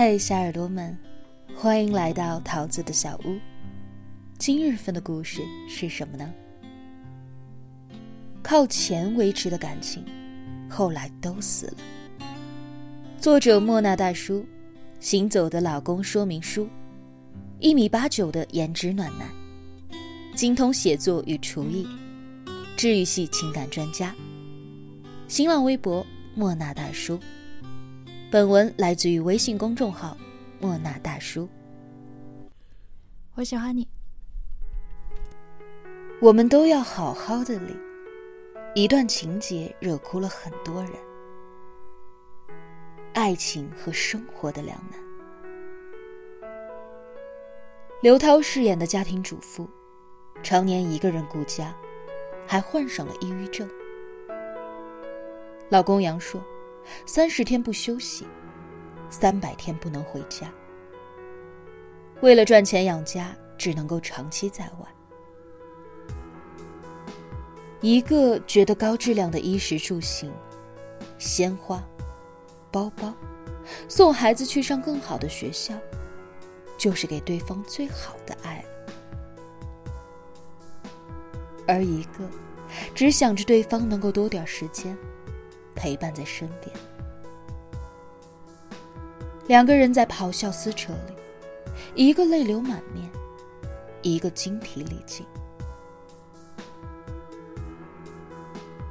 嘿，小耳朵们，欢迎来到桃子的小屋。今日份的故事是什么呢？靠钱维持的感情，后来都死了。作者莫那大叔，行走的老公说明书，一米八九的颜值暖男，精通写作与厨艺，治愈系情感专家。新浪微博莫那大叔。本文来自于微信公众号“莫那大叔”。我喜欢你。我们都要好好的里，一段情节惹哭了很多人。爱情和生活的两难。刘涛饰演的家庭主妇，常年一个人顾家，还患上了抑郁症。老公杨说。三十天不休息，三百天不能回家。为了赚钱养家，只能够长期在外。一个觉得高质量的衣食住行、鲜花、包包，送孩子去上更好的学校，就是给对方最好的爱。而一个只想着对方能够多点时间。陪伴在身边，两个人在咆哮撕扯里，一个泪流满面，一个精疲力尽。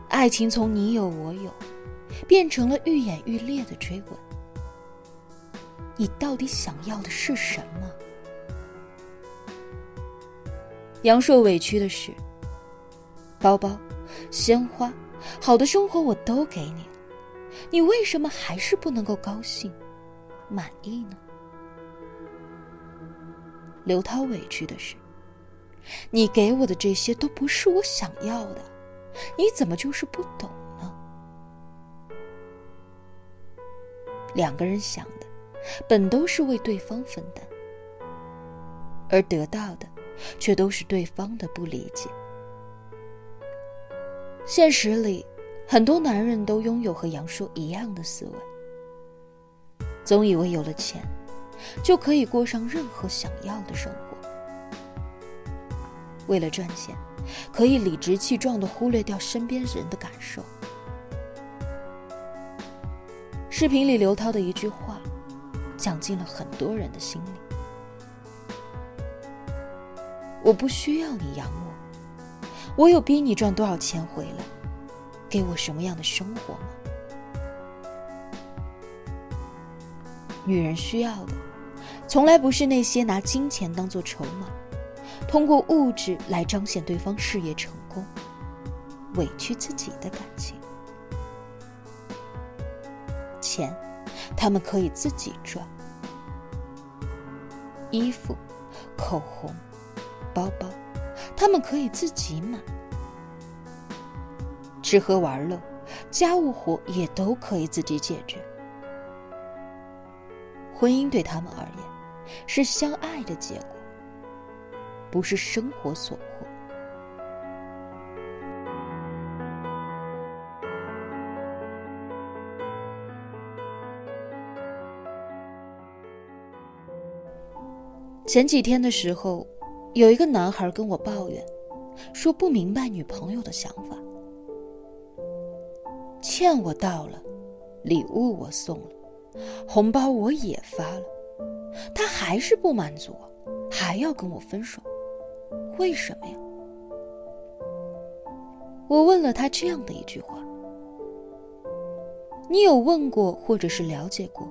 爱情从你有我有，变成了愈演愈烈的追问。你到底想要的是什么？杨硕委屈的是，包包，鲜花。好的生活我都给你了，你为什么还是不能够高兴、满意呢？刘涛委屈的是，你给我的这些都不是我想要的，你怎么就是不懂呢？两个人想的，本都是为对方分担，而得到的，却都是对方的不理解。现实里，很多男人都拥有和杨烁一样的思维，总以为有了钱，就可以过上任何想要的生活。为了赚钱，可以理直气壮地忽略掉身边人的感受。视频里刘涛的一句话，讲进了很多人的心里：“我不需要你养我。”我有逼你赚多少钱回来，给我什么样的生活吗？女人需要的，从来不是那些拿金钱当做筹码，通过物质来彰显对方事业成功，委屈自己的感情。钱，他们可以自己赚；衣服、口红、包包。他们可以自己买，吃喝玩乐、家务活也都可以自己解决。婚姻对他们而言，是相爱的结果，不是生活所迫。前几天的时候。有一个男孩跟我抱怨，说不明白女朋友的想法。欠我到了，礼物我送了，红包我也发了，他还是不满足，还要跟我分手，为什么呀？我问了他这样的一句话：你有问过或者是了解过，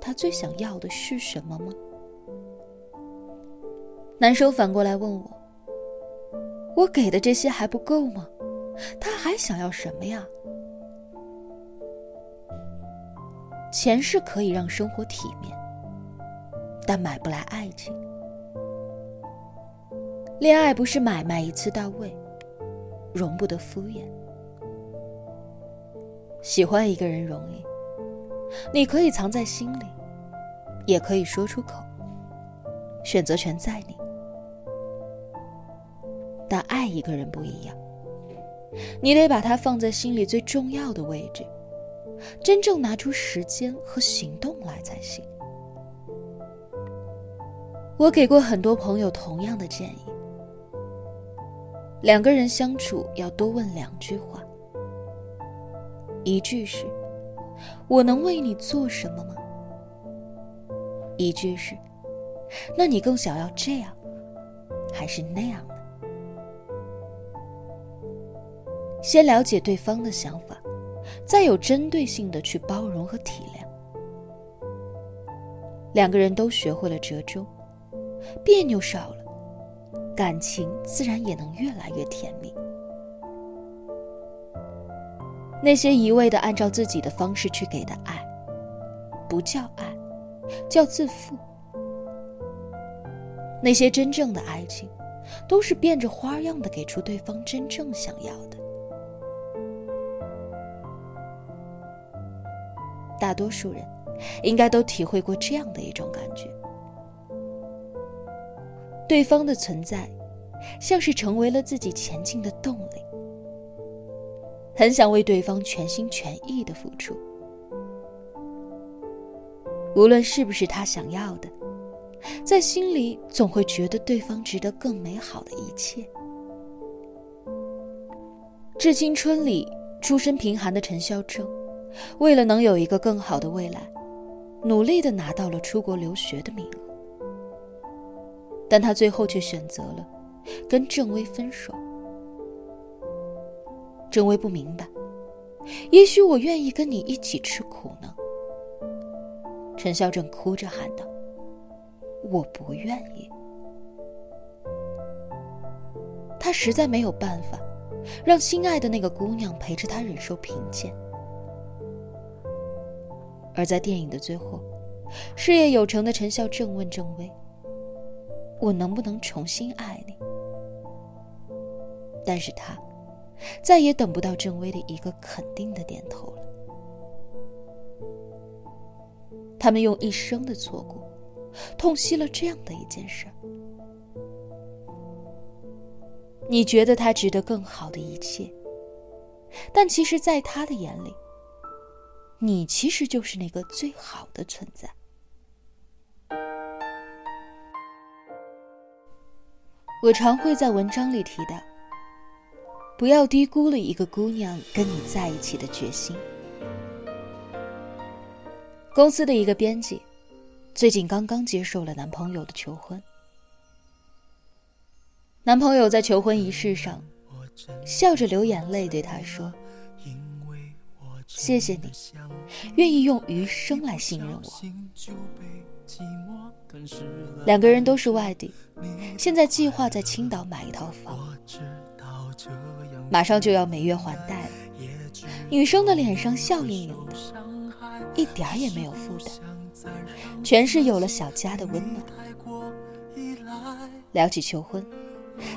他最想要的是什么吗？男生反过来问我：“我给的这些还不够吗？他还想要什么呀？”钱是可以让生活体面，但买不来爱情。恋爱不是买卖，一次到位，容不得敷衍。喜欢一个人容易，你可以藏在心里，也可以说出口，选择权在你。但爱一个人不一样，你得把他放在心里最重要的位置，真正拿出时间和行动来才行。我给过很多朋友同样的建议：两个人相处要多问两句话，一句是“我能为你做什么吗？”一句是“那你更想要这样，还是那样先了解对方的想法，再有针对性的去包容和体谅。两个人都学会了折中，别扭少了，感情自然也能越来越甜蜜。那些一味的按照自己的方式去给的爱，不叫爱，叫自负。那些真正的爱情，都是变着花样的给出对方真正想要的。大多数人。应该都体会过这样的一种感觉：对方的存在，像是成为了自己前进的动力，很想为对方全心全意的付出，无论是不是他想要的，在心里总会觉得对方值得更美好的一切。《致青春》里，出身贫寒的陈孝正，为了能有一个更好的未来。努力的拿到了出国留学的名额，但他最后却选择了跟郑薇分手。郑薇不明白，也许我愿意跟你一起吃苦呢。陈孝正哭着喊道：“我不愿意。”他实在没有办法，让心爱的那个姑娘陪着他忍受贫贱。而在电影的最后，事业有成的陈孝正问郑薇：“我能不能重新爱你？”但是他再也等不到郑薇的一个肯定的点头了。他们用一生的错过，痛惜了这样的一件事。你觉得他值得更好的一切，但其实，在他的眼里，你其实就是那个最好的存在。我常会在文章里提到，不要低估了一个姑娘跟你在一起的决心。公司的一个编辑，最近刚刚接受了男朋友的求婚。男朋友在求婚仪式上，笑着流眼泪对她说。谢谢你，愿意用余生来信任我。两个人都是外地，现在计划在青岛买一套房，马上就要每月还贷了。女生的脸上笑盈盈的，一点儿也没有负担，全是有了小家的温暖。聊起求婚，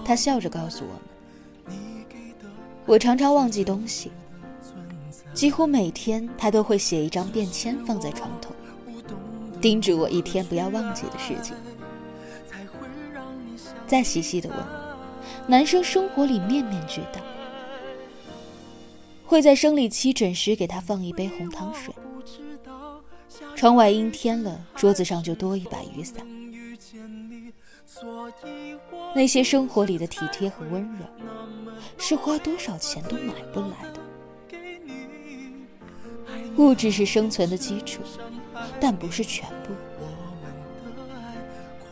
她笑着告诉我们：“我常常忘记东西。”几乎每天，他都会写一张便签放在床头，叮嘱我一天不要忘记的事情。再细细的问，男生生活里面面俱到，会在生理期准时给他放一杯红糖水。窗外阴天了，桌子上就多一把雨伞。那些生活里的体贴和温柔，是花多少钱都买不来的。物质是生存的基础，但不是全部。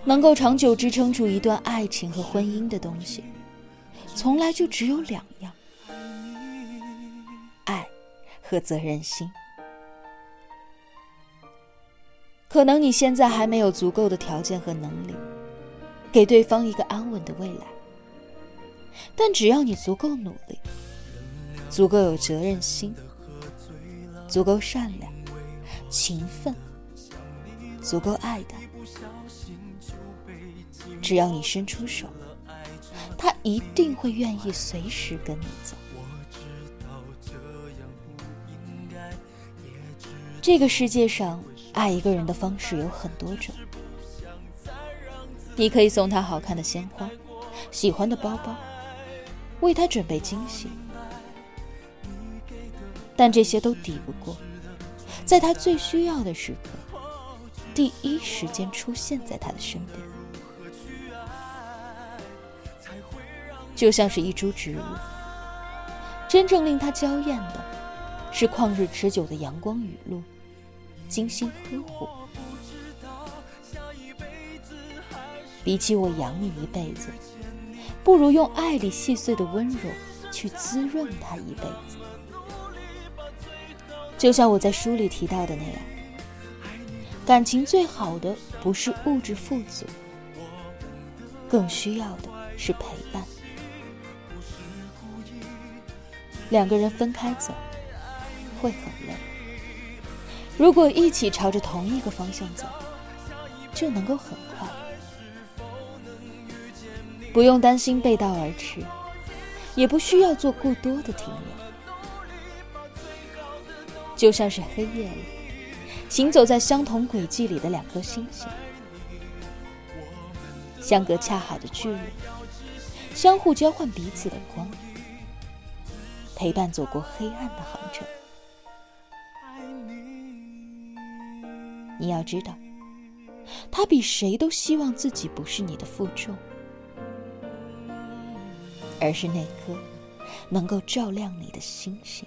能够长久支撑住一段爱情和婚姻的东西，从来就只有两样：爱和责任心。可能你现在还没有足够的条件和能力，给对方一个安稳的未来。但只要你足够努力，足够有责任心。足够善良、勤奋，足够爱的，只要你伸出手，他一定会愿意随时跟你走。这个世界上，爱一个人的方式有很多种。你可以送他好看的鲜花、喜欢的包包，为他准备惊喜。但这些都抵不过，在他最需要的时刻，第一时间出现在他的身边。就像是一株植物，真正令他娇艳的是旷日持久的阳光雨露。精心呵护，比起我养你一辈子，不如用爱里细碎的温柔去滋润他一辈子。就像我在书里提到的那样，感情最好的不是物质富足，更需要的是陪伴。两个人分开走，会很累。如果一起朝着同一个方向走，就能够很快。不用担心背道而驰，也不需要做过多的停留。就像是黑夜里，行走在相同轨迹里的两颗星星，相隔恰好的距离，相互交换彼此的光。陪伴走过黑暗的航程，你要知道，他比谁都希望自己不是你的负重，而是那颗能够照亮你的星星。